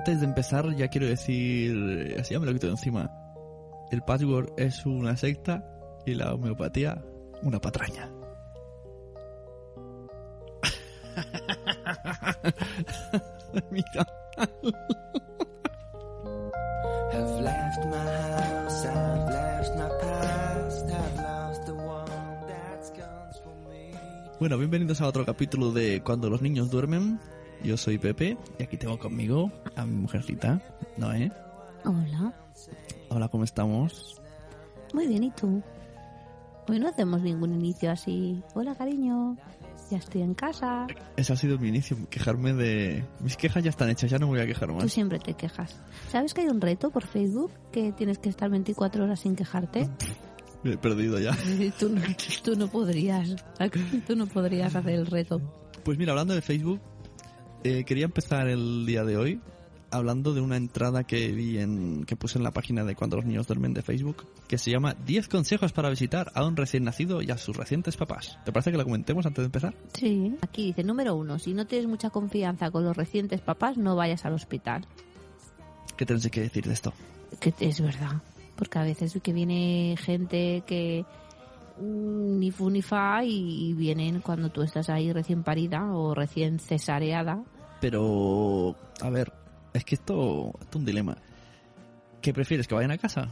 antes de empezar ya quiero decir, así ya me lo quito de encima. El patchwork es una secta y la homeopatía una patraña. Me. Bueno, bienvenidos a otro capítulo de Cuando los niños duermen. Yo soy Pepe y aquí tengo conmigo a mi mujercita, Noé. Hola. Hola, ¿cómo estamos? Muy bien, ¿y tú? Hoy no hacemos ningún inicio así. Hola, cariño. Ya estoy en casa. Ese ha sido mi inicio, quejarme de... Mis quejas ya están hechas, ya no me voy a quejar Tú más. siempre te quejas. ¿Sabes que hay un reto por Facebook que tienes que estar 24 horas sin quejarte? Me he perdido ya. Tú, no, tú no podrías. Tú no podrías hacer el reto. Pues mira, hablando de Facebook, eh, quería empezar el día de hoy hablando de una entrada que vi en que puse en la página de Cuando los niños duermen de Facebook, que se llama 10 consejos para visitar a un recién nacido y a sus recientes papás. ¿Te parece que la comentemos antes de empezar? Sí. Aquí dice, número uno, si no tienes mucha confianza con los recientes papás, no vayas al hospital. ¿Qué tienes que decir de esto? Que es verdad. Porque a veces que viene gente que ni fu ni fa y, y vienen cuando tú estás ahí recién parida o recién cesareada. Pero, a ver, es que esto, esto es un dilema. ¿Qué prefieres, que vayan a casa?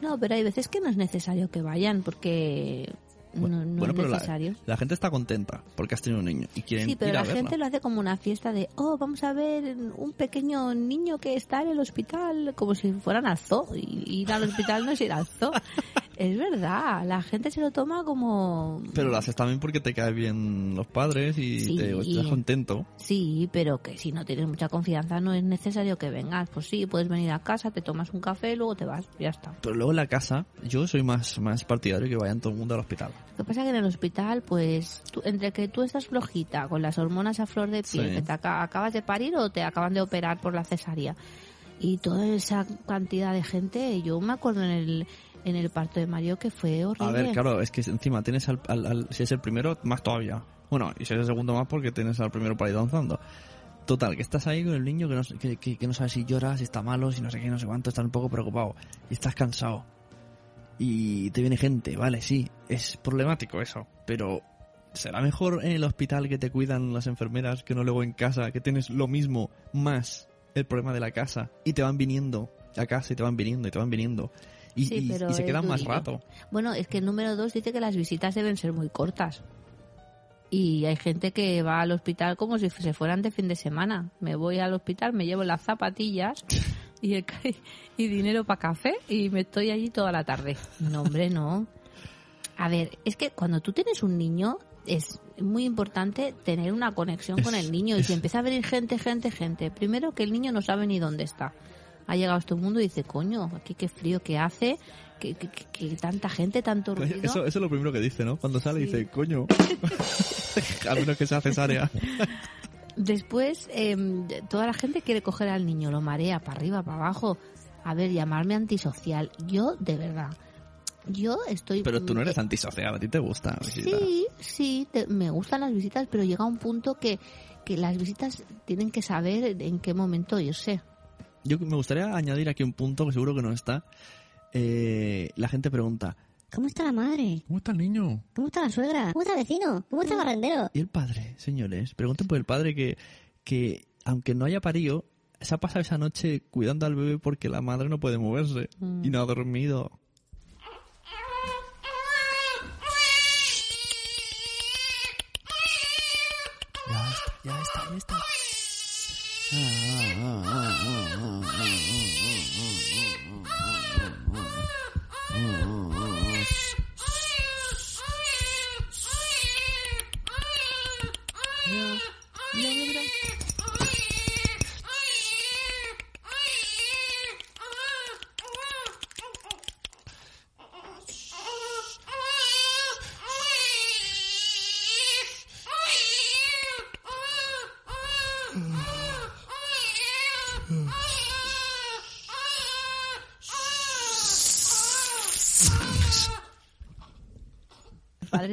No, pero hay veces que no es necesario que vayan porque Bueno, no, no bueno, es pero necesario. la gente está contenta porque has tenido un niño y quieren Sí, pero ir la gente lo hace como una fiesta de, oh, vamos a ver un pequeño niño que está en el hospital, como si fueran al zoo. Y ir al hospital no es ir al zoo. es verdad, la gente se lo toma como... Pero lo haces también porque te caen bien los padres y Sí. te estás contento. Sí, pero que si no tienes mucha confianza no es necesario que vengas. Pues sí, puedes venir a casa, te tomas un café, luego te vas, ya está. Pero luego en la casa, yo soy más, más partidario que vayan todo el mundo al hospital. Lo que pasa es que en el hospital, pues, tú- entre que tú estás flojita, con las hormonas a flor de piel, Sí. que te aca- acabas de parir o te acaban de operar por la cesárea, y toda esa cantidad de gente, yo me acuerdo en el, en el parto de Mario que fue horrible. A ver, claro, es que encima tienes al, al- al- si es el primero, más todavía. Bueno, y si es el segundo más porque tienes al primero para ir danzando. Total, que estás ahí con el niño que no, que, que, que no sabe si llora, si está malo, si no sé qué, no sé cuánto, estás un poco preocupado. Y estás cansado. Y te viene gente, vale, sí, es problemático eso, pero será mejor en el hospital que te cuidan las enfermeras que no luego en casa, que tienes lo mismo, más el problema de la casa, y te van viniendo a casa y te van viniendo y te van viniendo. Y, Sí, y- pero y se quedan más rato. Bueno, es que el número dos dice que las visitas deben ser muy cortas. Y hay gente que va al hospital como si se fueran de fin de semana. Me voy al hospital, me llevo las zapatillas y, el y dinero para café y me estoy allí toda la tarde. No, hombre, no. A ver, es que cuando tú tienes un niño es muy importante tener una conexión con el niño. Y si empieza a venir gente, gente, gente. Primero que el niño no sabe ni dónde está. Ha llegado a este mundo y dice, coño, aquí qué frío que hace, que, que- que- que tanta gente, tanto ruido. Eso, eso es lo primero que dice, ¿no? Cuando sale Sí. dice, coño. a menos que sea cesárea. Después, em, toda la gente quiere coger al niño, lo marea para arriba, para abajo. A ver, llamarme antisocial. Yo, de verdad, yo estoy... Pero tú no eres antisocial, a ti te gusta. visitar. Sí, sí, te- me gustan las visitas, pero llega un punto que, que las visitas tienen que saber en qué momento irse. Yo me gustaría añadir aquí un punto que seguro que no está. Eh, la gente pregunta, ¿Cómo está la madre? ¿cómo está el niño? ¿Cómo está la suegra? ¿Cómo está el vecino? ¿Cómo está el barrendero? ¿Y el padre, señores? Pregunten por el padre que, que aunque no haya parido, se ha pasado esa noche cuidando al bebé porque la madre no puede moverse Mm. y no ha dormido. Ya está, ya está, ya está. El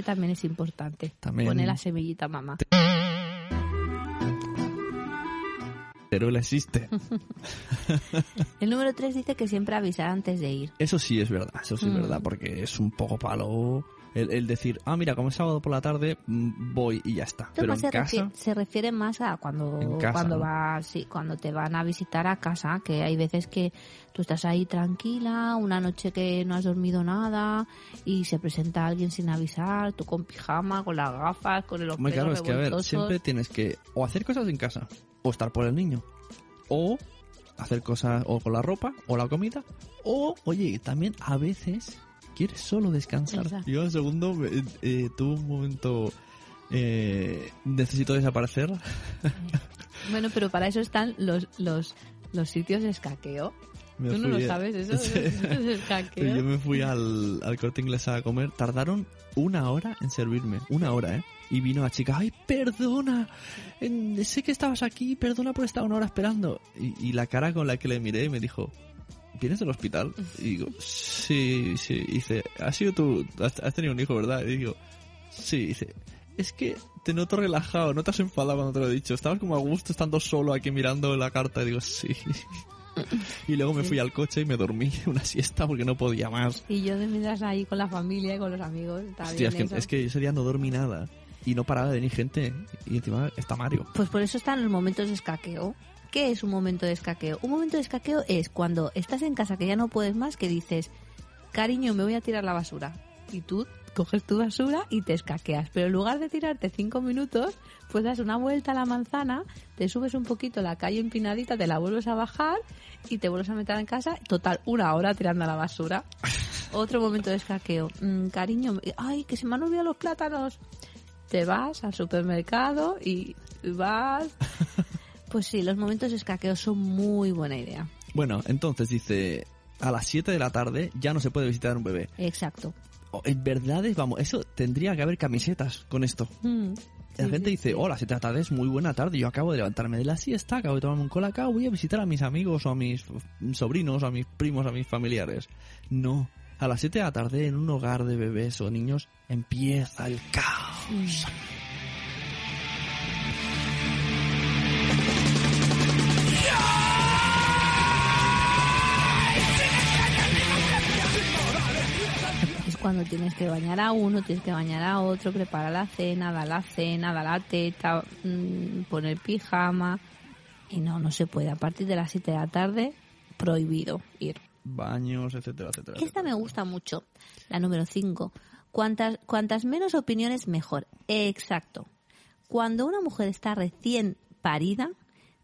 también es importante. También. Pone la semillita mamá. Teruel existe. El número 3 dice que siempre avisar antes de ir. Eso sí es verdad, eso sí es Mm. verdad, porque es un poco palo el, el decir, ah, mira, como es sábado por la tarde, mm, voy y ya está. Pero en se, casa, refiere, se refiere más a cuando, casa, cuando, ¿no? va, sí, cuando te van a visitar a casa, que hay veces que tú estás ahí tranquila, una noche que no has dormido nada y se presenta alguien sin avisar, tú con pijama, con las gafas, con el Muy claro, es que a ver, siempre tienes que o hacer cosas en casa, o estar por el niño, o hacer cosas o con la ropa, o la comida, o, oye, también a veces quieres solo descansar. Exacto. Yo, el segundo, eh, eh, tuve un momento, eh, necesito desaparecer. Bueno, pero para eso están los, los, los sitios de escaqueo. Me Tú no lo a- sabes, eso, Sí. los sitios de Yo me fui al, al corte inglés a comer. Tardaron una hora en servirme. Una hora, ¿eh? Y vino la chica, ay, perdona. en- sé que estabas aquí, perdona por estar una hora esperando. Y, y la cara con la que le miré me dijo, ¿vienes del hospital? Y digo, sí, sí. Y dice, has sido tú, has, has tenido un hijo, ¿verdad? Y digo, sí. Y dice, es que te noto relajado, no te has enfadado cuando te lo he dicho. Estabas como a gusto estando solo aquí mirando la carta. Y digo, sí. Y luego me fui al coche y me dormí una siesta porque no podía más. Y yo de mientras ahí con la familia y con los amigos. Hostia, es que, eso. es que ese día no dormí nada. Y no paraba de venir gente. Y encima está Mario. Pues por eso están los momentos de escaqueo. ¿Qué es un momento de escaqueo? Un momento de escaqueo es cuando estás en casa que ya no puedes más, que dices, cariño, me voy a tirar la basura. Y tú coges tu basura y te escaqueas. Pero en lugar de tirarte cinco minutos, pues das una vuelta a la manzana, te subes un poquito la calle empinadita, te la vuelves a bajar y te vuelves a meter en casa. Total, una hora tirando a la basura. Otro momento de escaqueo. Mm, cariño, ay, que se me han olvidado los plátanos. Te vas al supermercado y vas pues sí, los momentos de escaqueo son muy buena idea. Bueno, entonces dice, a las 7 de la tarde ya no se puede visitar un bebé. Exacto. Oh, En verdad, es- vamos, eso tendría que haber camisetas con esto. Mm, La sí, gente sí, dice, sí. hola, 7 de la tarde es muy buena tarde. Yo acabo de levantarme de la siesta, acabo de tomarme un colacao, voy a visitar a mis amigos o a mis sobrinos, a mis primos, a mis familiares. No. A las 7 de la tarde, en un hogar de bebés o niños, empieza el caos. Es cuando tienes que bañar a uno, tienes que bañar a otro, preparar la cena, dar la cena, dar la teta, mm, poner pijama. Y no, no se puede. A partir de las 7 de la tarde, prohibido ir. Baños, etcétera, etcétera. Esta me gusta mucho, la número 5. Cuantas, cuantas menos opiniones, mejor. Exacto. Cuando una mujer está recién parida,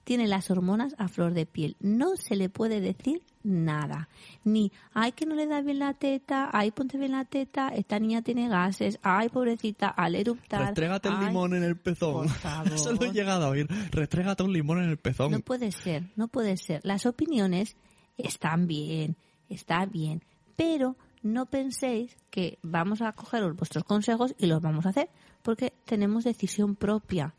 tiene las hormonas a flor de piel. No se le puede decir nada. Ni, ay, que no le da bien la teta, ay, ponte bien la teta, esta niña tiene gases, ay, pobrecita, al eruptar. Restrégate el ay". limón en el pezón. Por favor. Eso lo he llegado a oír. Restrégate un limón en el pezón. No puede ser, no puede ser. Las opiniones están bien, está bien, pero no penséis que vamos a coger vuestros consejos y los vamos a hacer, porque tenemos decisión propia.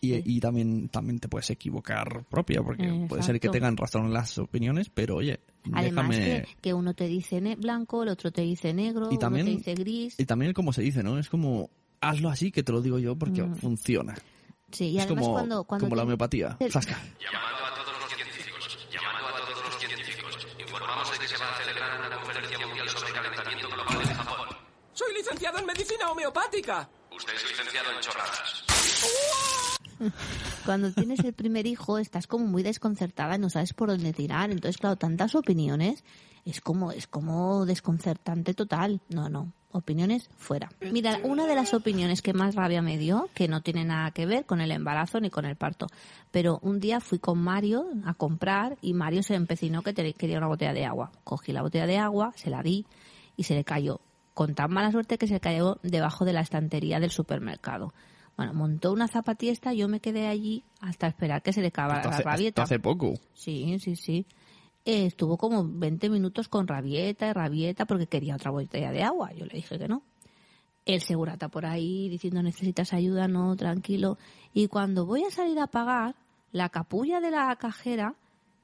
Y, y también, también te puedes equivocar propia, porque puede ser que Exacto. tengan razón las opiniones, pero oye, Además déjame... que, que uno te dice blanco, el otro te dice negro, Y también- uno te dice gris. Y también como se dice, ¿no? Es como, hazlo así, que te lo digo yo, porque Mm. funciona. Sí, y es además como, cuando, cuando como la te- homeopatía. te- Zasca. Llamando a todos los científicos, llamando a todos los científicos. Informamos de que se va a celebrar una conferencia mundial sobre calentamiento global en Japón. Soy licenciado en medicina homeopática. Usted es licenciado en chorradas. cuando tienes el primer hijo estás como muy desconcertada y no sabes por dónde tirar. Entonces, claro, tantas opiniones es como, es como desconcertante total. No, no. Opiniones fuera. Mira, una de las opiniones que más rabia me dio, que no tiene nada que ver con el embarazo ni con el parto, pero un día fui con Mario a comprar y Mario se empecinó que quería una botella de agua. Cogí la botella de agua, se la di y se le cayó. Con tan mala suerte que se cayó debajo de la estantería del supermercado. Bueno, montó una zapatiesta, yo me quedé allí hasta esperar que se le acabara la rabieta. hace poco. Sí, sí, sí. Eh, estuvo como 20 minutos con rabieta y rabieta porque quería otra botella de agua. Yo le dije que no. El segurata por ahí diciendo necesitas ayuda, no, tranquilo. Y cuando voy a salir a pagar, la capulla de la cajera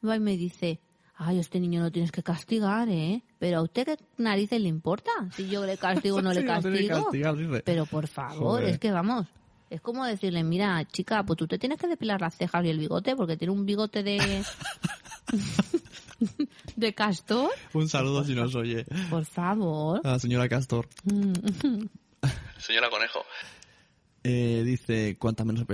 va y me dice, ay, este niño lo tienes que castigar, ¿eh? Pero a usted qué narices le importa si yo le castigo o no le no castigo. castigar. Pero por favor, Joder. es que vamos, Es como decirle, mira, chica, pues tú te tienes que depilar las cejas y el bigote porque tiene un bigote de... de castor. Un saludo si nos oye. Por favor. A la señora Castor. Señora Conejo. Eh, dice, cuanta menos...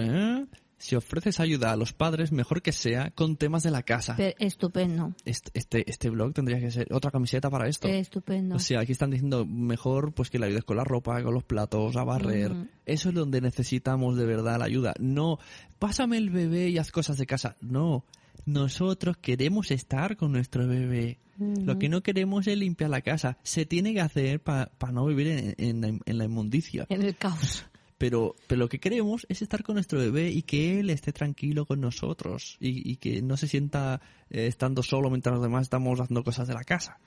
Si ofreces ayuda a los padres, mejor que sea con temas de la casa. Pe- estupendo. Este, este, este blog tendría que ser otra camiseta para esto. Estupendo. O sea, aquí están diciendo mejor pues que le ayudes con la ropa, con los platos, a barrer. Eso es donde necesitamos de verdad la ayuda. No, pásame el bebé y haz cosas de casa. No, nosotros queremos estar con nuestro bebé. Lo que no queremos es limpiar la casa. Se tiene que hacer para no vivir en, en en la inmundicia. En el caos. Pero, pero lo que queremos es estar con nuestro bebé y que él esté tranquilo con nosotros y, y que no se sienta eh, estando solo mientras los demás estamos haciendo cosas de la casa.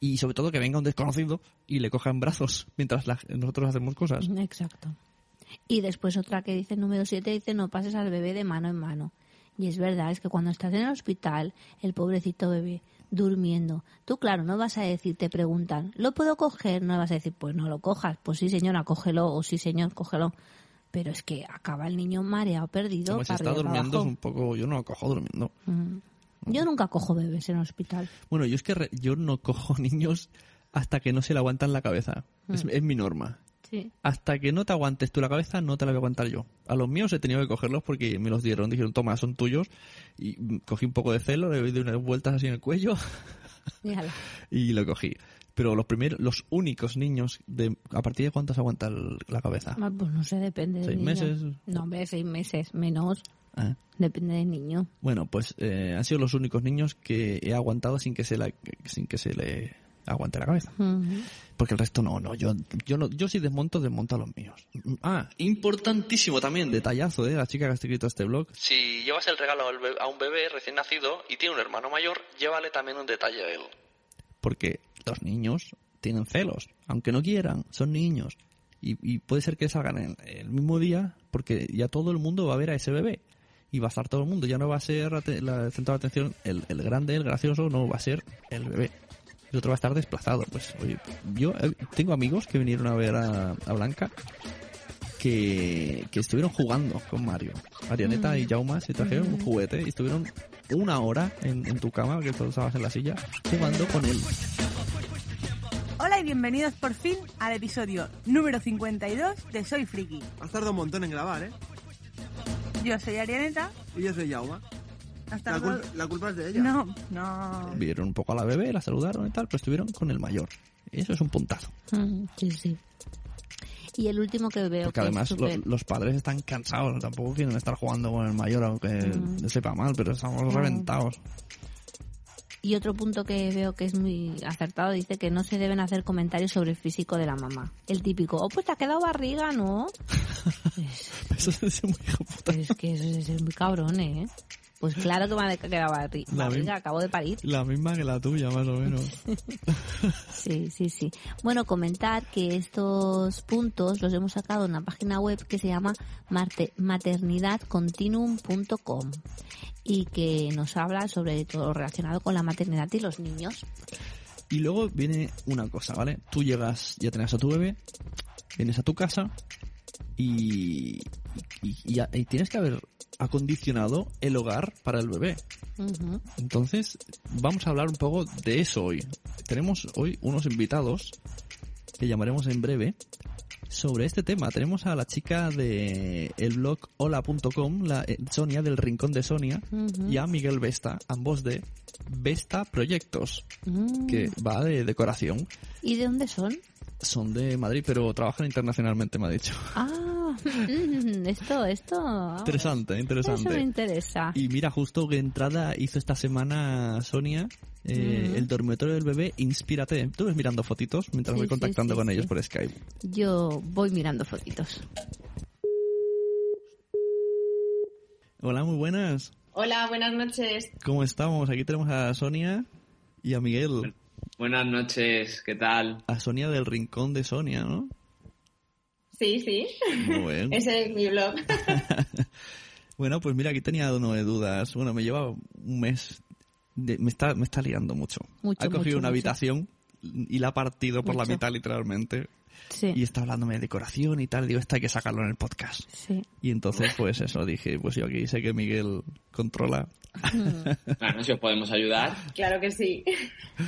Y sobre todo que venga un desconocido y le coja en brazos mientras la- nosotros hacemos cosas. Exacto. Y después otra que dice, número 7, dice, no pases al bebé de mano en mano. Y es verdad, es que cuando estás en el hospital, el pobrecito bebé durmiendo, tú claro, no vas a decir, te preguntan, ¿lo puedo coger? No vas a decir, pues no lo cojas, pues sí señora, cógelo, o sí señor, cógelo. Pero es que acaba el niño mareado, perdido. Como si está durmiendo es un poco... Yo no lo cojo durmiendo. Mm. Yo nunca cojo bebés en el hospital. Bueno, yo es que re- yo no cojo niños hasta que no se le aguantan la cabeza. Es, es mi norma. Sí. Hasta que no te aguantes tú la cabeza, no te la voy a aguantar yo. A los míos he tenido que cogerlos porque me los dieron. Dijeron, toma, son tuyos. Y mm, cogí un poco de celo, le di unas vueltas así en el cuello y lo cogí. Pero los primeros, los únicos niños, de ¿a partir de cuántos aguanta el- la cabeza? Ah, Pues no sé, depende del ¿Seis niño. meses? No, hombre, seis meses, menos. Ah. Depende del niño. Bueno, pues eh, han sido los únicos niños que he aguantado sin que se, la, sin que se le aguante la cabeza. Porque el resto no, no, yo, yo no, yo si desmonto, desmonto a los míos. Ah, importantísimo también, detallazo de la chica que ha escrito este blog. Si llevas el regalo a un bebé recién nacido y tiene un hermano mayor, llévale también un detalle a él. Porque los niños tienen celos, aunque no quieran, son niños. Y, y puede ser que salgan en el mismo día, porque ya todo el mundo va a ver a ese bebé. Y va a estar todo el mundo, ya no va a ser la, el centro de atención el, el grande, el gracioso, no, va a ser el bebé. El otro va a estar desplazado. Pues, oye, yo eh, tengo amigos que vinieron a ver a, a Blanca que, que estuvieron jugando con Mario. Arianeta y Jauma se trajeron un juguete y estuvieron una hora en, en tu cama, que tú estabas en la silla, jugando con él. Hola y bienvenidos por fin al episodio número 52 de Soy Friki. Has tardado un montón en grabar, ¿eh? Yo soy Arianeta. Y yo soy Yauma. Hasta La, luego. cul- la culpa es de ella. No, no. Vieron un poco a la bebé, la saludaron y tal, pero estuvieron con el mayor. Y eso es un puntazo. Mm, Sí, sí. Y el último que veo Porque que además es lo- súper- los padres están cansados, tampoco quieren estar jugando con el mayor, aunque Mm. sepa mal, pero estamos reventados. Y otro punto que veo que es muy acertado dice que no se deben hacer comentarios sobre el físico de la mamá. El típico, oh, pues te ha quedado barriga, ¿no? es, Eso es muy hijo puta. es que eso es, es muy cabrón, ¿eh? Pues claro que me ha quedado barri- La acabo de parir. La misma que la tuya, más o menos. Sí, sí, sí. Bueno, comentar que estos puntos los hemos sacado de una página web que se llama maternidadcontinuum.com y que nos habla sobre todo lo relacionado con la maternidad y los niños. Y luego viene una cosa, ¿vale? Tú llegas, ya tienes a tu bebé, vienes a tu casa y, y, y- y tienes que haber acondicionado el hogar para el bebé. Entonces, vamos a hablar un poco de eso hoy. Tenemos hoy unos invitados que llamaremos en breve sobre este tema. Tenemos a la chica de el blog hola.com, la eh, Sonia del Rincón de Sonia, y a Miguel Vesta, ambos de Vesta Proyectos, Mm. que va de decoración. ¿Y de dónde son? Son de Madrid, pero trabajan internacionalmente, me ha dicho. Ah, mm, esto, esto. ah, Interesante, Eso me interesante. interesa. Y mira, justo que entrada hizo esta semana Sonia eh, Mm. el dormitorio del bebé Inspírate. Tú ves mirando fotitos mientras Sí, voy sí, contactando sí, con sí. ellos por Skype. Yo voy mirando fotitos. Hola, muy buenas. Hola, buenas noches. ¿Cómo estamos? Aquí tenemos a Sonia y a Miguel. Buenas noches, ¿qué tal? A Sonia del Rincón de Sonia, ¿no? Sí, sí, Muy bien. ese es mi blog. Bueno, pues mira, aquí tenía uno de dudas. Bueno, me lleva un mes. de- me, está, me está liando mucho. Mucho, ha cogido mucho, una mucho. habitación y la ha partido por la mitad, literalmente. Sí. y está hablándome de decoración y tal. Digo, esto hay que sacarlo en el podcast. Sí. Y entonces, pues eso, dije, pues yo aquí sé que Miguel controla. Bueno, si os podemos ayudar. Claro que sí.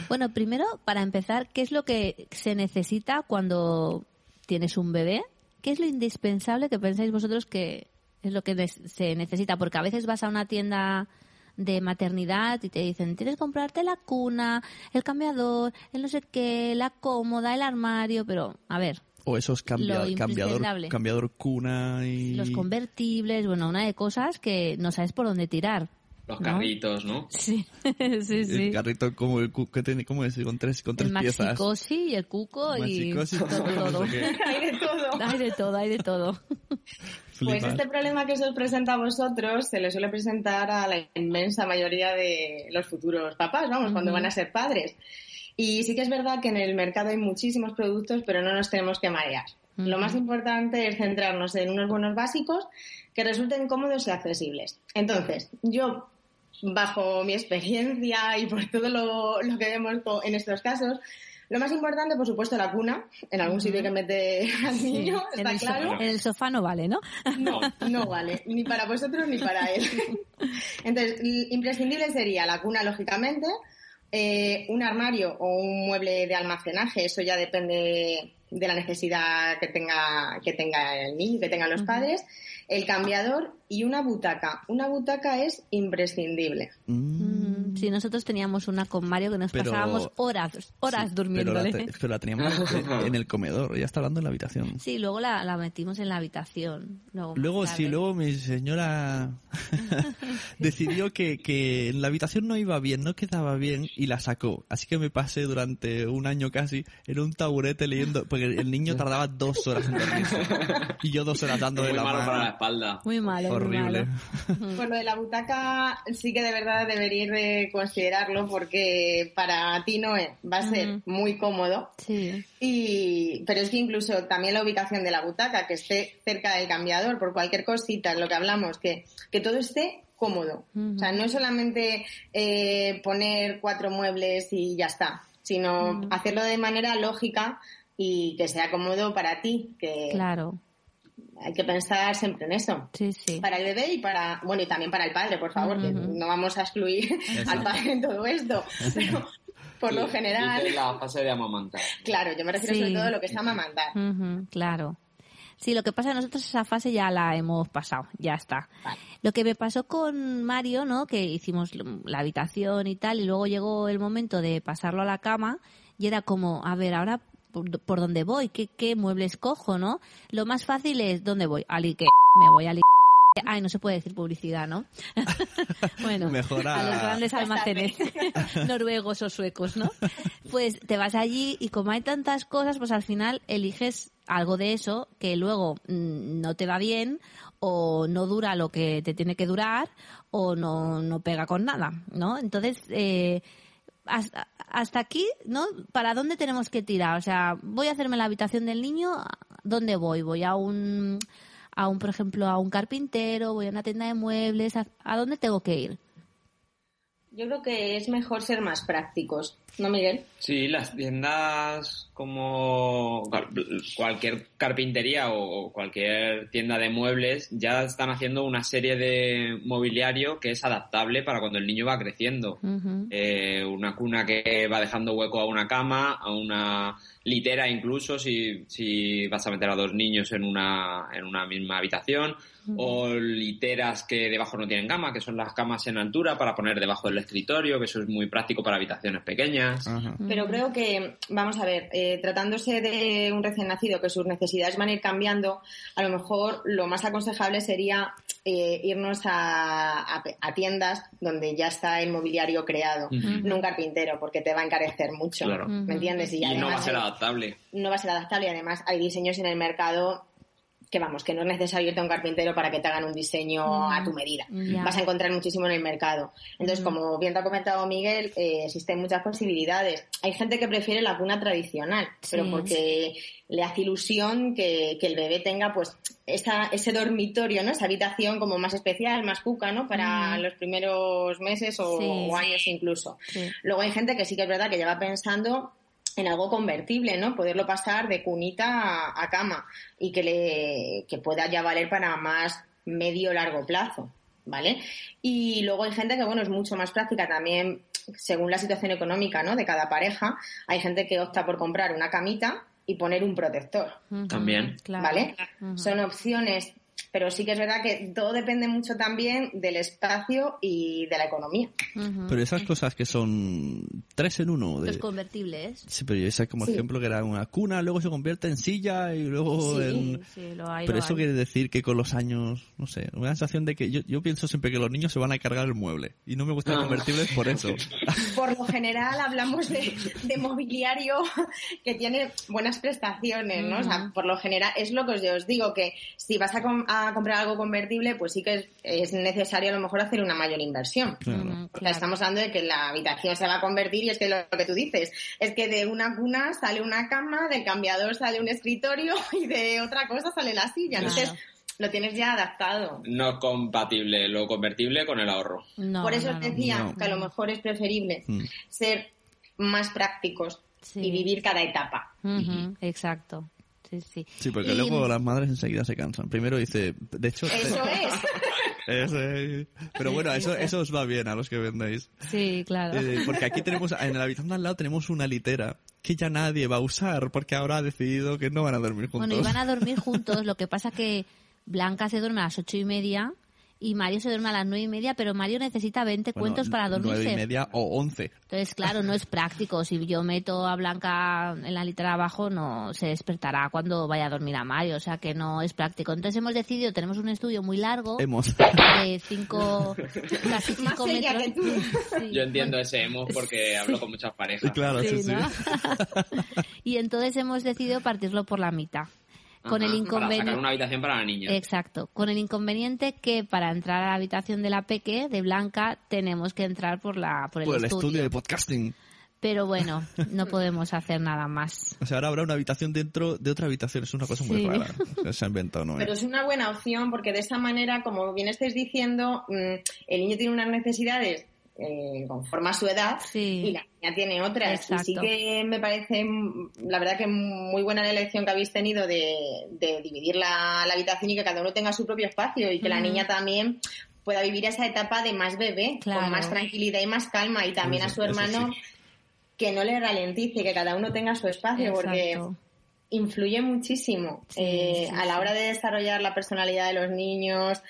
Bueno, primero, para empezar, ¿qué es lo que se necesita cuando tienes un bebé? ¿Qué es lo indispensable que pensáis vosotros que es lo que se necesita? Porque a veces vas a una tienda de maternidad y te dicen, tienes que comprarte la cuna, el cambiador, el no sé qué, la cómoda, el armario, pero a ver, O esos cambiador, imprescindible. cambiador cuna y... los convertibles, bueno, una de cosas que no sabes por dónde tirar. Los ¿no? carritos, ¿no? Sí, sí, sí. El carrito como el cu- que tiene, ¿cómo es? Con tres, con tres El piezas. maxicosi y el cuco y todo, no sé. Hay de todo. Hay de todo, hay de todo. Pues este problema que se os presenta a vosotros se le suele presentar a la inmensa mayoría de los futuros papás, vamos, cuando Ujú. van a ser padres. Y sí que es verdad que en el mercado hay muchísimos productos, pero no nos tenemos que marear. Lo más importante es centrarnos en unos buenos básicos que resulten cómodos y accesibles. Entonces, yo, bajo mi experiencia y por todo lo, lo que vemos en estos casos, lo más importante, por supuesto, la cuna, en algún sitio que mete al niño, está claro. en el sofá no vale, ¿no? No, no vale, ni para vosotros ni para él. Entonces, imprescindible sería la cuna, lógicamente, eh, un armario o un mueble de almacenaje, eso ya depende de la necesidad que tenga, que tenga el niño, que tengan los padres, el cambiador y una butaca. Una butaca es imprescindible. Mm. Sí, nosotros teníamos una con Mario que nos Pero- pasábamos horas, horas Sí, durmiéndole. Pero la, te- pero la teníamos en, el comedor, ella está hablando en la habitación. Sí, luego la, la metimos en la habitación. Luego, Luego, sí, luego mi señora decidió que, que en la habitación no iba bien, no quedaba bien y la sacó. Así que me pasé durante un año casi en un taburete leyendo, porque el niño tardaba dos horas en dormirse. Y yo dos horas dándole Muy la malo mano. para la espalda. Muy malo, muy Horrible. malo. Pues lo de la butaca sí que de verdad deberíais de considerarlo porque para ti no es, va a ser muy cómodo. Sí. Y, pero es que incluso también la ubicación de la butaca, que esté cerca del cambiador, por cualquier cosita, es lo que hablamos, que, que todo esté cómodo. O sea, no es solamente eh, poner cuatro muebles y ya está, sino hacerlo de manera lógica y que sea cómodo para ti, que Claro. Hay que pensar siempre en eso. Sí, sí. Para el bebé y para, bueno, y también para el padre, por favor, que no vamos a excluir al padre en todo esto. Pero por lo general, la fase de amamantar. claro, yo me refiero Sí. sobre todo a lo que es amamantar. Claro. Sí, lo que pasa nosotros esa fase ya la hemos pasado, ya está. Lo que me pasó con Mario, ¿no? Que hicimos la habitación y tal, y luego llegó el momento de pasarlo a la cama y era como, a ver, ahora por, por dónde voy, ¿Qué, qué muebles cojo, ¿no? Lo más fácil es, ¿dónde voy? Al Ikea. Me voy al Ikea. Ay, no se puede decir publicidad, ¿no? bueno, Mejor a- a los grandes almacenes noruegos o suecos, ¿no? Pues te vas allí y como hay tantas cosas, pues al final eliges algo de eso que luego mm, no te va bien o no dura lo que te tiene que durar o no, no pega con nada, ¿no? Entonces, eh, hasta, hasta aquí, ¿no? ¿Para dónde tenemos que tirar? O sea, voy a hacerme la habitación del niño, ¿dónde voy? Voy a un, a un, por ejemplo, a un carpintero, voy a una tienda de muebles, ¿a, a dónde tengo que ir? Yo creo que es mejor ser más prácticos, ¿no, Miguel? Sí, las tiendas como cual- cualquier carpintería o cualquier tienda de muebles ya están haciendo una serie de mobiliario que es adaptable para cuando el niño va creciendo. Eh, una cuna que va dejando hueco a una cama, a una litera incluso si, si vas a meter a dos niños en una, en una misma habitación, o literas que debajo no tienen cama, que son las camas en altura para poner debajo del escritorio, que eso es muy práctico para habitaciones pequeñas. Ajá. Pero creo que, vamos a ver, eh, tratándose de un recién nacido que sus necesidades van a ir cambiando, a lo mejor lo más aconsejable sería eh, irnos a, a- a tiendas donde ya está el mobiliario creado, Ujú. no un carpintero, porque te va a encarecer mucho. Claro. ¿Me entiendes? Y no va a además, ser adaptable. no va a ser adaptable y además hay diseños en el mercado que vamos, que no es necesario irte a un carpintero para que te hagan un diseño Mm, a tu medida. ya. Vas a encontrar muchísimo en el mercado. Entonces, Mm. como bien te ha comentado Miguel, eh, existen muchas posibilidades. Hay gente que prefiere la cuna tradicional, pero porque le hace ilusión que, que el bebé tenga pues esa, ese dormitorio, ¿no? Esa habitación como más especial, más cuca, ¿no? Para Mm. los primeros meses o, Sí. o años incluso. Sí. Luego hay gente que sí que es verdad que lleva pensando en algo convertible, ¿no? Poderlo pasar de cunita a, a cama y que le que pueda ya valer para más medio largo plazo, ¿vale? Y luego hay gente que, bueno, es mucho más práctica también según la situación económica, ¿no? De cada pareja. Hay gente que opta por comprar una camita y poner un protector, También. ¿vale? Son opciones, pero sí que es verdad que todo depende mucho también del espacio y de la economía. Pero esas cosas que son tres en uno. De... Los convertibles. Sí, pero esa como Sí. ejemplo que era una cuna, luego se convierte en silla y luego Sí. en... Sí, lo hay, Pero lo eso hay. quiere decir que con los años, no sé, una sensación de que yo, yo pienso siempre que los niños se van a cargar el mueble y no me gustan Ah. convertibles por eso. Por lo general hablamos de, de mobiliario que tiene buenas prestaciones, ¿no? O sea, por lo general es lo que yo os digo, que si vas a, com- a comprar algo convertible, pues sí que es, es necesario a lo mejor hacer una mayor inversión. Claro. Ujú, Porque claro. estamos hablando de que la habitación se va a convertir y es que lo, lo que tú dices, es que de una cuna sale una cama, del cambiador sale un escritorio y de otra cosa sale la silla. Claro. Entonces, lo tienes ya adaptado. No es compatible lo convertible con el ahorro. No, Por eso os decía No. que a lo mejor es preferible Mm. ser más prácticos Sí. y vivir cada etapa. Exacto. Sí, sí. Sí, porque Y- luego las madres enseguida se cansan. Primero dice, de hecho... Eso es. Ese- Pero bueno, eso, eso os va bien a los que vendéis. Sí, claro. Eh, porque aquí tenemos, en la habitación de al lado tenemos una litera que ya nadie va a usar porque ahora ha decidido que no van a dormir juntos. Bueno, iban a dormir juntos, lo que pasa que Blanca se duerme a las ocho y media y Mario se duerme a las nueve y media, pero Mario necesita 20 Bueno, cuentos para dormirse. Nueve y media o once. Entonces, claro, no es práctico. Si yo meto a Blanca en la litera abajo, no se despertará cuando vaya a dormir a Mario. O sea que no es práctico. Entonces hemos decidido, tenemos un estudio muy largo Hemos. de cinco, casi cinco metros. que tú. Sí. Yo entiendo ese emo porque hablo con muchas parejas. Claro, sí, Sí, y entonces hemos decidido partirlo por la mitad. Con el Ajá, Para inconveniente. sacar una habitación para la niña. Exacto, con el inconveniente que para entrar a la habitación de la Peque, de Blanca, tenemos que entrar por la por el, Por el estudio. estudio de podcasting. Pero bueno, no podemos hacer nada más. O sea, ahora habrá una habitación dentro de otra habitación. Es una cosa muy rara. Se ha inventado, ¿no? Pero es una buena opción porque de esa manera, como bien estáis diciendo, mm, el niño tiene unas necesidades eh, conforme a su edad Sí. y la niña tiene otras. Exacto. Y sí que me parece, mm, la verdad que muy buena la elección que habéis tenido de, de dividir la, la habitación y que cada uno tenga su propio espacio y que la niña también pueda vivir esa etapa de más bebé, Claro. con más tranquilidad y más calma y también a su hermano sí. que no le ralentice, que cada uno tenga su espacio porque influye muchísimo Sí, eh, sí, a la hora de desarrollar la personalidad de los niños,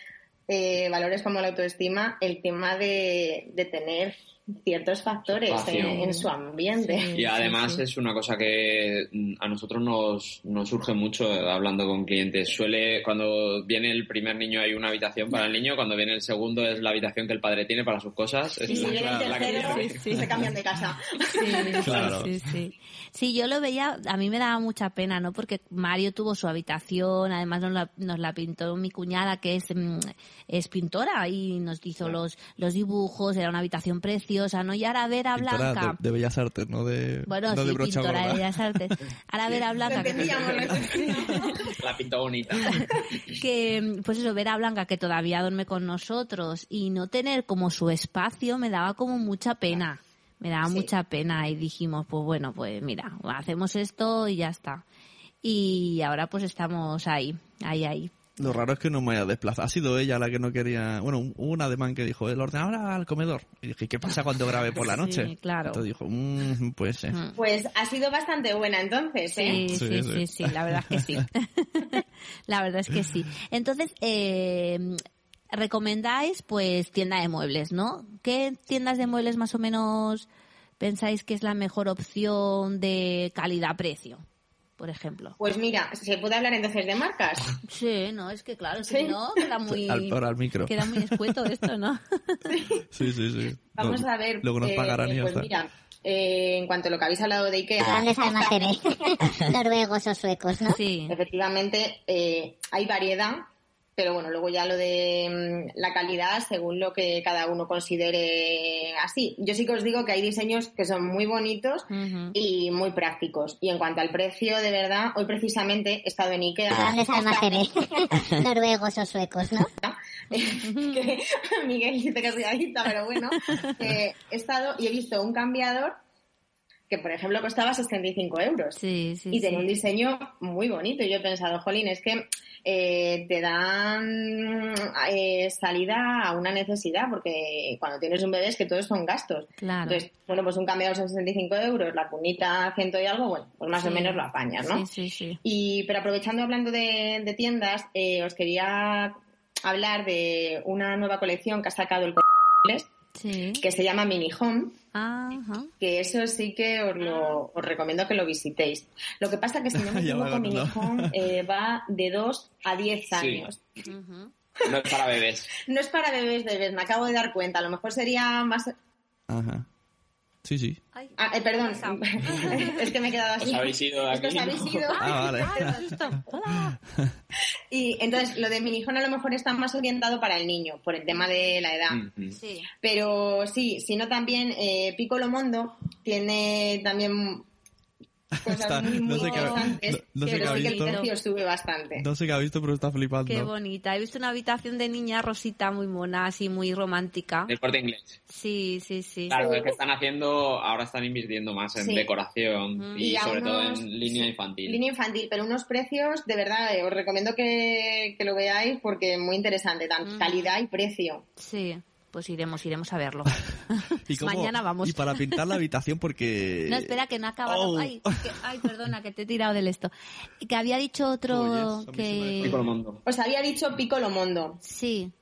eh, valores como la autoestima, el tema de, de tener ciertos factores en, en su ambiente. Sí, Y además sí. es una cosa que mm, a nosotros nos, nos surge mucho eh, hablando con clientes. Suele, cuando viene el primer niño hay una habitación para el niño, cuando viene el segundo es la habitación que el padre tiene para sus cosas. Es Y si viene el tercero, se cambian de casa. Sí, Claro. sí, sí. Sí, yo lo veía, a mí me daba mucha pena, ¿no? Porque Mario tuvo su habitación, además nos la, nos la pintó mi cuñada, que es, mm, es pintora, y nos hizo los, los dibujos, era una habitación preciosa, ¿no? Y ahora ver a Pintora Blanca... de, de Bellas Artes, no de, Bueno, no de sí, brocha pintora gorda. de Bellas Artes. Ahora ver a Blanca... La pintó bonita. que pues eso ver a Blanca que todavía duerme con nosotros y no tener como su espacio me daba como mucha pena me daba Sí. mucha pena y dijimos pues bueno pues mira hacemos esto y ya está y ahora pues estamos ahí ahí ahí Lo raro es que no me haya desplazado. Ha sido ella la que no quería... Bueno, hubo un ademán que dijo, el ordenador al comedor. Y dije, ¿qué pasa cuando grabe por la Sí, noche? claro. Entonces dijo, "Mm, pues sí. Mm. Pues ha sido bastante buena entonces, ¿eh? Sí, Sí, sí, sí. sí, sí, la verdad es que sí. la verdad es que sí. Entonces, eh, recomendáis pues tienda de muebles, ¿no? ¿Qué tiendas de muebles más o menos pensáis que es la mejor opción de calidad-precio, por ejemplo? Pues mira, ¿se puede hablar entonces de marcas? Sí, no, es que claro, Sí. si no, queda muy, Al- ahora al micro. queda muy escueto esto, ¿no? Sí, sí, sí. Vamos No, a ver. Luego nos eh, pagarán y ya pues está. mira, eh, en cuanto a lo que habéis hablado de Ikea, Grandes almacenes. Noruegos o suecos, ¿no? Sí, efectivamente eh, hay variedad, pero bueno, luego ya lo de mm, la calidad según lo que cada uno considere así. Yo sí que os digo que hay diseños que son muy bonitos y muy prácticos. Y en cuanto al precio, de verdad, hoy precisamente he estado en Ikea. Grandes almacenes. Noruegos o suecos, ¿no? que Miguel dice que es cuidadita, pero bueno, eh, he estado y he visto un cambiador que por ejemplo costaba 65 euros. Sí, sí, y tenía sí. un diseño muy bonito. Y yo he pensado, jolín, es que eh, te dan eh, salida a una necesidad, porque cuando tienes un bebé es que todos son gastos. Claro. Entonces, bueno, pues un cambiador son 65 euros, la cunita ciento y algo, bueno, pues más o menos lo apañas, ¿no? Sí, sí, sí. Y, pero aprovechando hablando de, de tiendas, eh, os quería hablar de una nueva colección que ha sacado el Sí. que se llama Mini Home, Ajá. que eso sí que os, lo, os recomiendo que lo visitéis. Lo que pasa que si no me equivoco, acuerdo. Home eh, va de 2 a 10 Sí. años. No es para bebés. No es para bebés, bebés, me acabo de dar cuenta. A lo mejor sería más... Ajá. Sí, sí. Ay, Ah, eh, perdón, es que me he quedado así. Os habéis ido Es que aquí. os habéis ido. Ah, vale. Hola. Y entonces lo de minijón a lo mejor está más orientado para el niño, por el tema de la edad. Sí. Pero sí, sino también eh, Piccolo Mondo tiene también cosas Está- muy, muy no sé qué ha- interesantes, no- no sé sí que el visto. precio sube bastante. No sé qué ha visto, pero está flipando. Qué bonita. He visto una habitación de niña rosita muy mona, así muy romántica. Del corte inglés. Sí, sí, sí. Claro, es que están haciendo, ahora están invirtiendo más en Sí. decoración y, sobre todo en línea sí, infantil. Línea infantil, pero unos precios, de verdad, eh, os recomiendo que, que lo veáis porque es muy interesante, tanto Mm. calidad y precio. Sí. Pues iremos, iremos a verlo. ¿Y cómo- Mañana vamos. Y para pintar la habitación porque... No, espera, que no ha acabado. Oh. Ay, que- ay, perdona, que te he tirado del esto. Que había dicho otro Oh, yes, que... Piccolo Mondo. Os había dicho Piccolo Mondo. Sí,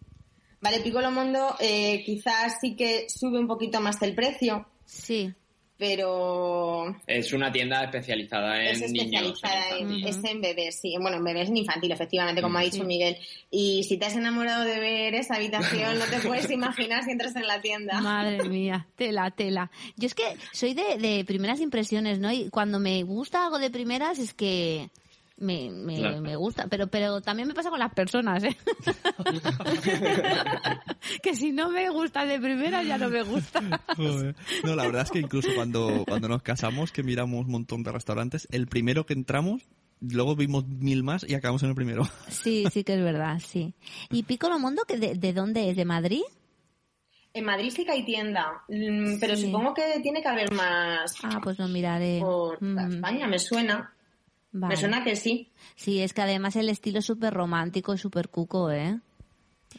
Vale, Piccolo Mondo eh, quizás sí que sube un poquito más el precio, sí. Pero Es una tienda especializada en es niños. especializada en, es en bebés, sí. Bueno, en bebés en infantil, efectivamente, como ha dicho Sí. Miguel. Y si te has enamorado de ver esa habitación, no te puedes imaginar si entras en la tienda. Madre mía, tela, tela. Yo es que soy de, de primeras impresiones, ¿no? Y cuando me gusta algo de primeras es que me, me, Claro. me gusta. Pero, pero también me pasa con las personas, ¿eh? que si no me gusta de primeras ya no me gusta. No, la verdad es que incluso cuando, cuando nos casamos, que miramos un montón de restaurantes, el primero que entramos, luego vimos mil más y acabamos en el primero. Sí, sí que es verdad, sí. ¿Y Piccolo Mondo, que de, de dónde es? ¿De Madrid? En Madrid sí que hay tienda, mm, pero Sí. supongo que tiene que haber más Ah, pues lo miraré. por Mm, España, me suena. Vale. Me suena que sí. Sí, es que además el estilo es súper romántico y súper cuco, ¿eh?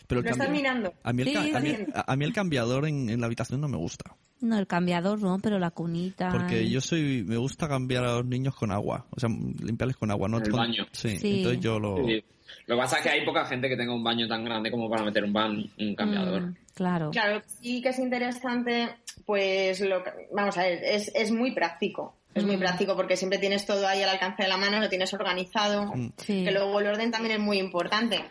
Pero el ¿Lo estás mirando? a mí el, Sí, ca- a mí- sí. a- a mí el cambiador en, en la habitación no me gusta. No, el cambiador no, pero la cunita. Porque yo soy, me gusta cambiar a los niños con agua. O sea, limpiarles con agua, ¿no? El Con- baño. Sí, Sí. entonces yo lo... Sí. Lo que pasa es que hay poca gente que tenga un baño tan grande como para meter un, ban- un cambiador. Mm, claro. Claro, sí que es interesante, pues lo que- vamos a ver, es, es muy práctico. Es muy práctico porque siempre tienes todo ahí al alcance de la mano, lo tienes organizado. Mm. Sí. Que luego el orden también es muy importante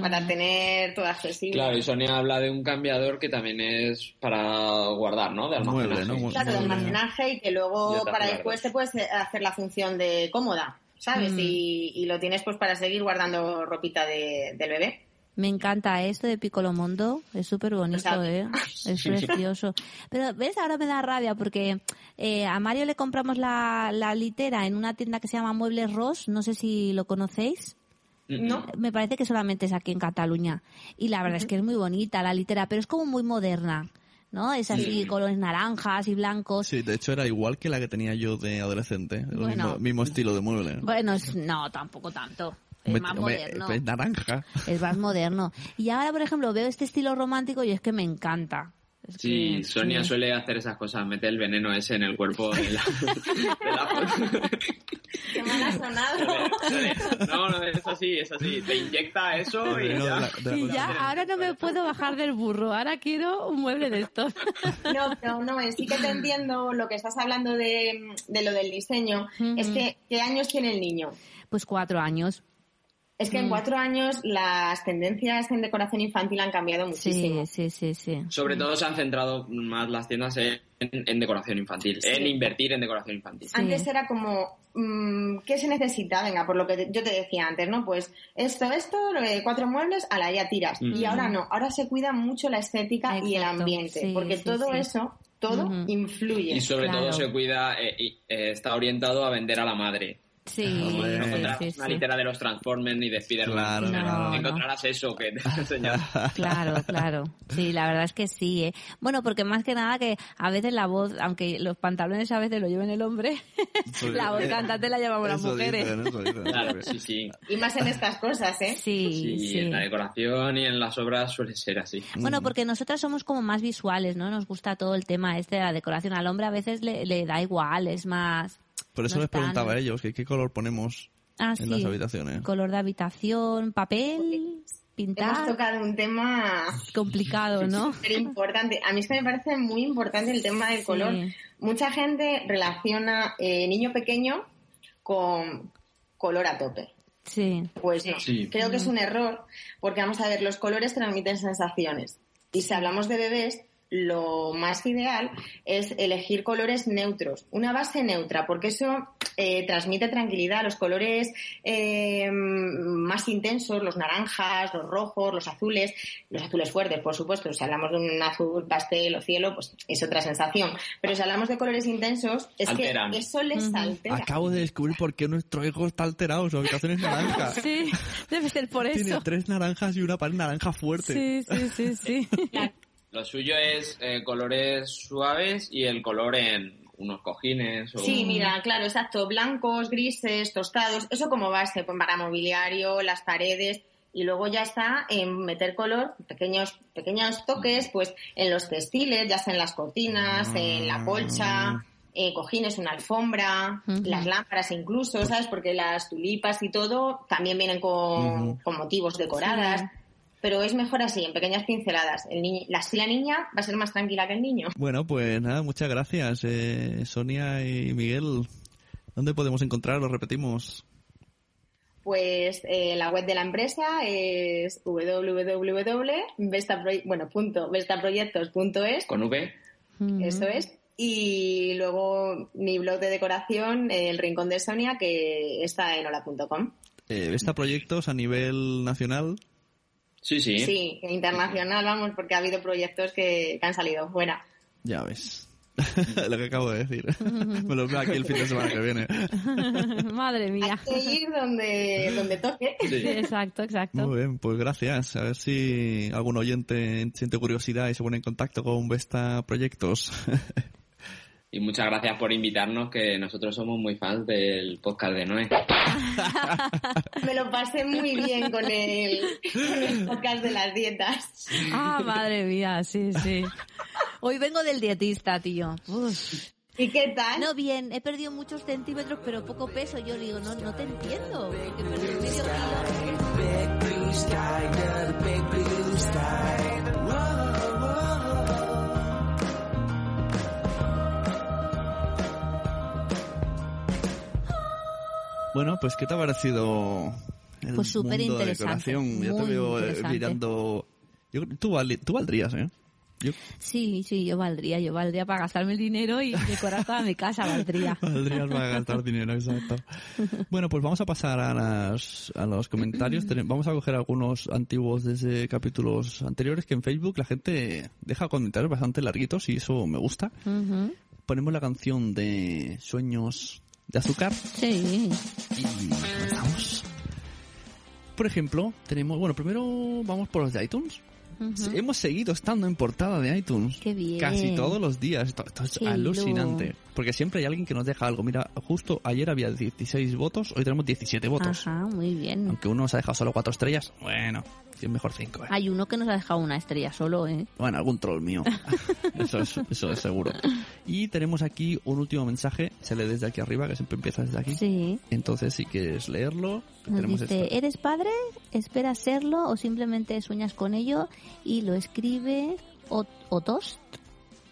para Mm. tener todo accesible. Claro, y Sonia habla de un cambiador que también es para guardar, ¿no? De Mueble, almacenaje. ¿no? Claro, de almacenaje y que luego para después te puedes hacer la función de cómoda, ¿sabes? Mm. Y, y lo tienes pues para seguir guardando ropita de- del bebé. Me encanta esto de Piccolo Mondo, es súper bonito, O sea, ¿eh? Es precioso. Pero, ¿ves? Ahora me da rabia porque eh, a Mario le compramos la, la litera en una tienda que se llama Muebles Ross, no sé si lo conocéis. ¿No? Me parece que solamente es aquí en Cataluña. Y la verdad es que es muy bonita la litera, pero es como muy moderna, ¿no? Es así, colores naranjas y blancos. Sí, de hecho era igual que la que tenía yo de adolescente. El Bueno. mismo, mismo estilo de mueble. Bueno, es- no, tampoco tanto. Es más moderno. Es naranja. Es más moderno. Y ahora, por ejemplo, veo este estilo romántico y es que me encanta. Es Sí, que- Sonia sí. suele hacer esas cosas, mete el veneno ese en el cuerpo de la... de la- Qué mal ha sonado. No, no, es así, es así. Te inyecta eso y No, ya. la- Y ya, ahora no me puedo bajar del burro. Ahora quiero un mueble de estos. No, pero no, eh, sí que te entiendo lo que estás hablando de, de lo del diseño. Es que, ¿qué años tiene el niño? Pues cuatro años. Es que en Mm. cuatro años las tendencias en decoración infantil han cambiado muchísimo. Sí, sí, sí, sí. Sobre todo se han centrado más las tiendas en, en decoración infantil, Sí. en invertir en decoración infantil. Sí. Antes era como, mm, ¿qué se necesita? Venga, por lo que te- yo te decía antes, ¿no? Pues esto, esto, cuatro muebles, a la ya tiras. Mm. Y ahora no, ahora se cuida mucho la estética y el ambiente, sí, porque sí, todo sí. eso, todo influye. Y sobre Claro. todo se cuida, eh, y, eh, está orientado a vender a la madre. Sí, No encontrarás sí, una sí. litera de los Transformers ni de Spider-Man. Claro, No. Encontrarás eso que te ha enseñado. Claro, claro. Sí, la verdad es que sí. ¿eh? Bueno, porque más que nada que a veces la voz, aunque los pantalones a veces lo lleven el hombre, la voz cantante la llevamos las mujeres. dicen, eso dicen. Claro, sí, sí. Y más en estas cosas, ¿eh? Sí, Sí, sí. en la decoración y en las obras suele ser así. Bueno, porque nosotras somos como más visuales, ¿no? Nos gusta todo el tema este de la decoración. Al hombre a veces le, le da igual, es más... Por eso no les preguntaba a ellos que qué color ponemos Ah, en sí. las habitaciones. Color de habitación, papel, Hemos pintar, tocado un tema complicado, ¿no? súper importante. A mí es que me parece muy importante el tema del color. Mucha gente relaciona eh, niño pequeño con color a tope. Sí. Pues no, Sí. creo que es un error, porque vamos a ver, los colores transmiten sensaciones. Y si hablamos de bebés, lo más ideal es elegir colores neutros, una base neutra, porque eso eh, transmite tranquilidad. Los colores eh, más intensos, los naranjas, los rojos, los azules, los azules fuertes, por supuesto. Si hablamos de un azul pastel o cielo, pues es otra sensación. Pero si hablamos de colores intensos, es Alteran. que eso les altera. Acabo de descubrir por qué nuestro hijo está alterado. Su habitación es naranja. Sí, debe ser por Tiene eso. tres naranjas y una pared naranja fuerte. Sí, sí, sí, sí. Lo suyo es eh, colores suaves y el color en unos cojines o... Sí, mira, claro, exacto. Blancos, grises, tostados, eso como base pues, para mobiliario, las paredes. Y luego ya está en meter color, pequeños, pequeños toques, pues en los textiles, ya sea en las cortinas, en la colcha, eh, cojines, una alfombra, las lámparas incluso, ¿sabes? Porque las tulipas y todo también vienen con, con motivos decoradas. Sí. Pero es mejor así, en pequeñas pinceladas. El niño, la, así la niña va a ser más tranquila que el niño. Bueno, pues nada, muchas gracias, eh, Sonia y Miguel. ¿Dónde podemos encontrar? Lo repetimos. Pues eh, la web de la empresa es www.vestaproye- bueno, punto vestaproyectos.es, Con V. eso es. Y luego mi blog de decoración, El Rincón de Sonia, que está en hola.com. Eh, ¿Esta proyectos a nivel nacional? Sí, sí. Sí, internacional, vamos, porque ha habido proyectos que, que han salido fuera. Ya ves. Lo que acabo de decir. Me lo veo aquí el fin de semana que viene. Madre mía. Hay que ir donde, donde toque. Sí, exacto, exacto. Muy bien, pues gracias. A ver si algún oyente siente curiosidad y se pone en contacto con Vesta Proyectos. Y muchas gracias por invitarnos, que nosotros somos muy fans del podcast de Noé. Me lo pasé muy bien con el, con el podcast de las dietas. Ah, madre mía, sí, sí. Hoy vengo del dietista, tío. Uf. ¿Y qué tal? No, bien, he perdido muchos centímetros, pero poco peso. Yo digo, no, no te entiendo. porque perdí medio kilo. Bueno, pues ¿qué te ha parecido el Pues súper mundo de interesante, decoración? Ya te veo eh, mirando... Yo, tú, valdrías, ¿eh? Yo Sí, sí, yo valdría, yo valdría para gastarme el dinero y decorar toda mi casa, valdría. valdrías para gastar dinero, exacto. Bueno, pues vamos a pasar a, las, a los comentarios. Vamos a coger algunos antiguos desde capítulos anteriores que en Facebook la gente deja comentarios bastante larguitos y eso me gusta. Ponemos la canción de Sueños de Azúcar Sí. y comenzamos. Por ejemplo, tenemos, bueno, primero vamos por los de iTunes. Hemos seguido estando en portada de iTunes. Qué bien. Casi todos los días. Esto, esto es Qué alucinante. Porque siempre hay alguien que nos deja algo. Mira, justo ayer había 16 votos, hoy tenemos 17 votos. Ajá, muy bien. Aunque uno nos ha dejado solo 4 estrellas. Bueno, mejor 5. Hay uno que nos ha dejado una estrella solo, ¿eh? Bueno, algún troll mío. eso, es, eso es seguro. Y tenemos aquí un último mensaje. Se lee desde aquí arriba, que siempre empieza desde aquí. Sí. Entonces, si quieres leerlo, Nos tenemos dice, esto. ¿eres padre? ¿Esperas serlo o simplemente sueñas con ello? Y lo escribe Ot- Otos.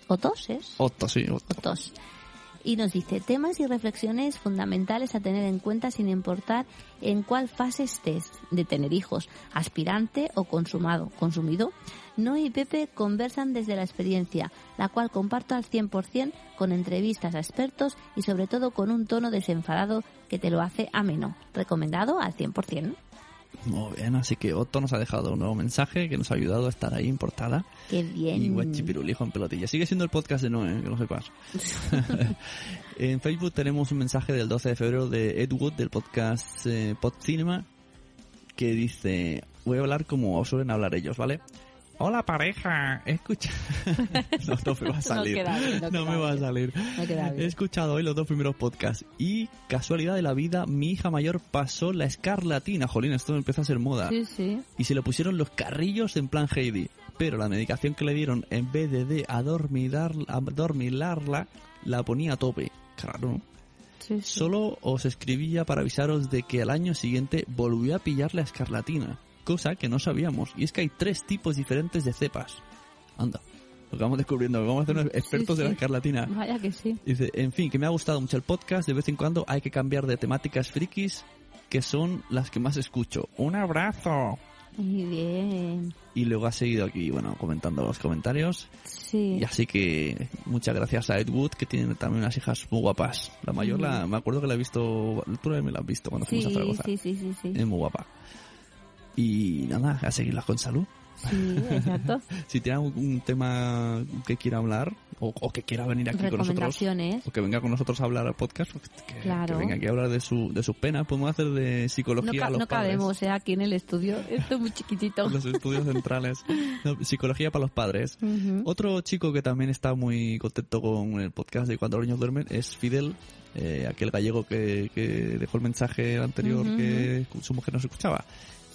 ¿Otos es? Otto, sí. Otos. Y nos dice, temas y reflexiones fundamentales a tener en cuenta sin importar en cuál fase estés de tener hijos, aspirante o consumado, consumido. Noé y Pepe conversan desde la experiencia, la cual comparto al 100% con entrevistas a expertos y sobre todo con un tono desenfadado que te lo hace ameno. Recomendado al 100%. Muy bien, así que Otto nos ha dejado un nuevo mensaje que nos ha ayudado a estar ahí en portada. Qué bien. Y Guachipirulijo en pelotilla. Sigue siendo el podcast de Noé, que lo sepas. en Facebook tenemos un mensaje del 12 de febrero de Ed Wood del podcast eh, Pod Cinema que dice, voy a hablar como suelen hablar ellos, ¿vale? Hola pareja, escucha. no, no me va a salir. queda bien, no no queda me va a salir. He escuchado hoy los dos primeros podcasts y casualidad de la vida, mi hija mayor pasó la escarlatina. Jolín, esto empieza a ser moda. Sí, sí. Y se le pusieron los carrillos en plan Heidi. Pero la medicación que le dieron, en vez de, adormilarla, la ponía a tope. Claro. sí. Solo os escribía para avisaros de que al año siguiente volvió a pillar la escarlatina. Cosa que no sabíamos. Y es que hay tres tipos diferentes de cepas. Anda. Lo vamos descubriendo. Vamos a hacer unos expertos de la sí. escarlatina. Vaya que sí. Dice, en fin, que me ha gustado mucho el podcast. De vez en cuando hay que cambiar de temáticas frikis, que son las que más escucho. Un abrazo. Muy bien. Y luego ha seguido aquí, bueno, comentando los comentarios. Sí. Y así que muchas gracias a Ed Wood, que tiene también unas hijas muy guapas. La mayor, la, me acuerdo que la he visto, tú me la has visto cuando fuimos a Sí, Zaragoza. sí, sí, sí, sí. Es muy guapa. Y nada, a seguirlas con salud. Sí, exacto. Si tiene un, un tema que quiera hablar, o, o que quiera venir aquí con nosotros, o que venga con nosotros a hablar al podcast, pues que, Claro. que venga aquí a hablar de su, de sus penas, podemos hacer de No, psicología ca- a los no padres. cabemos, ¿eh? Aquí en el estudio. Esto es muy chiquitito. Los estudios centrales. No, psicología para los padres. Ujú. Otro chico que también está muy contento con el podcast de Cuando los niños duermen es Fidel, eh, aquel gallego que, que dejó el mensaje anterior Ujú, que su mujer no se escuchaba.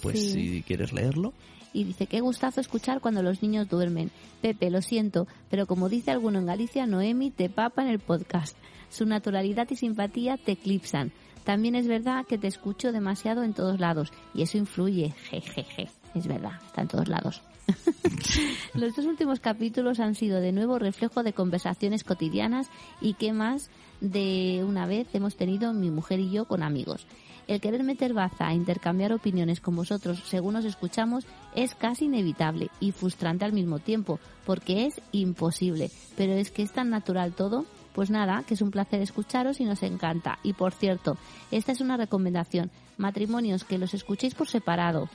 Pues Sí. si quieres leerlo, Y dice, qué gustazo escuchar cuando los niños duermen. Pepe, lo siento, pero como dice alguno en Galicia, Noemi te papa en el podcast. Su naturalidad y simpatía te eclipsan. También es verdad que te escucho demasiado en todos lados y eso influye. Jejeje. Es verdad, está en todos lados. Los dos últimos capítulos han sido de nuevo reflejo de conversaciones cotidianas y qué más de una vez hemos tenido mi mujer y yo con amigos. El querer meter baza a intercambiar opiniones con vosotros según nos escuchamos es casi inevitable y frustrante al mismo tiempo, porque es imposible. Pero es que es tan natural todo. Pues nada, que es un placer escucharos y nos encanta. Y por cierto, esta es una recomendación. Matrimonios que los escuchéis por separado.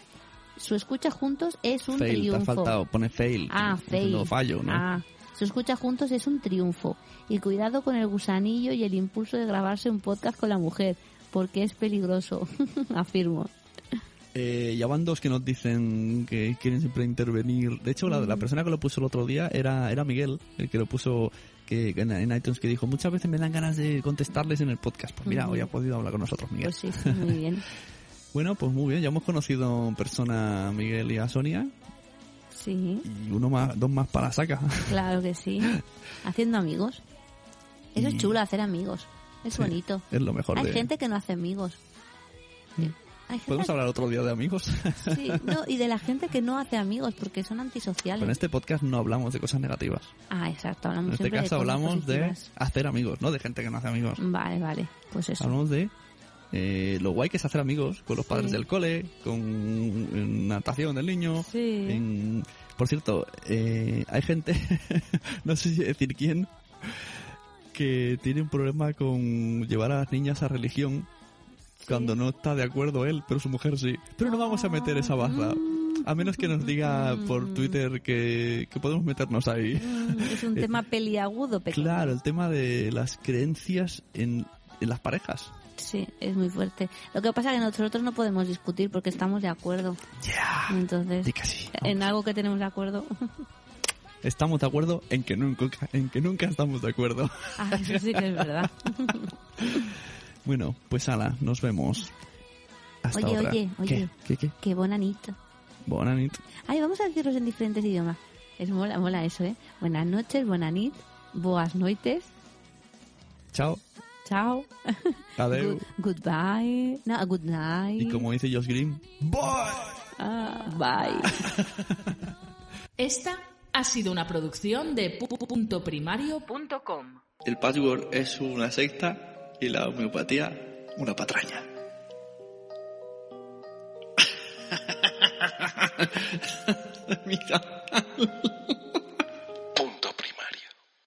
Su escucha juntos es un fail, te ha triunfo. faltado, pone fail. Ah, fail. diciendo fallo, ¿no? Ah, su escucha juntos es un triunfo. Y cuidado con el gusanillo y el impulso de grabarse un podcast con la mujer, porque es peligroso, afirmo. Eh, ya van dos que nos dicen que quieren siempre intervenir. De hecho, la, la persona que lo puso el otro día era, era Miguel, el que lo puso que, en, en iTunes, que dijo, muchas veces me dan ganas de contestarles en el podcast. Pues mira, hoy ha podido hablar con nosotros, Miguel. Pues sí, muy bien. Bueno, pues muy bien, ya hemos conocido en persona a Miguel y a Sonia Sí, y uno más, dos más para saca. claro que sí. Haciendo amigos. Eso Y- es chulo, hacer amigos. Es Sí, bonito. Es lo mejor Hay de... gente que no hace amigos. Gente Podemos hablar otro día de amigos. Sí, no, y de la gente que no hace amigos porque son antisociales. Pero en este podcast no hablamos de cosas negativas. Ah, exacto, En hablamos este siempre de caso cosas hablamos de positivas. hacer amigos, no de gente que no hace amigos. Vale, vale, pues eso. Hablamos de eh, lo guay que es hacer amigos con los padres Sí. del cole, con en natación del niño. Sí. en- Por cierto, eh, hay gente, no sé si decir quién, que tiene un problema con llevar a las niñas a religión cuando no está de acuerdo él, pero su mujer sí. Pero no vamos a meter esa baza. A menos que nos diga por Twitter que, que podemos meternos ahí. Mm, Es un Eh, tema peliagudo, pequeño. Claro, el tema de las creencias en, en las parejas. Sí, es muy fuerte. Lo que pasa es que nosotros no podemos discutir porque estamos de acuerdo. Entonces, Di que sí, en algo que tenemos de acuerdo. Estamos de acuerdo en que nunca, en que nunca estamos de acuerdo. ah, eso sí que es verdad. Bueno, pues ala, nos vemos. Hasta Oye, otra. oye, oye. ¿Qué? ¿Qué? ¿Qué? Qué bonanito. Buena nit. Ay, vamos a decirlos en diferentes idiomas. Es mola, mola eso, ¿eh? Buenas noches, buenas nit, boas noites, Chao. chao, Adeu. good, goodbye, no, good night. Y como dice Josh Green, Ah, bye. Esta ha sido una producción de pu.primario.com. el password es una secta y la homeopatía una patraña. Mira.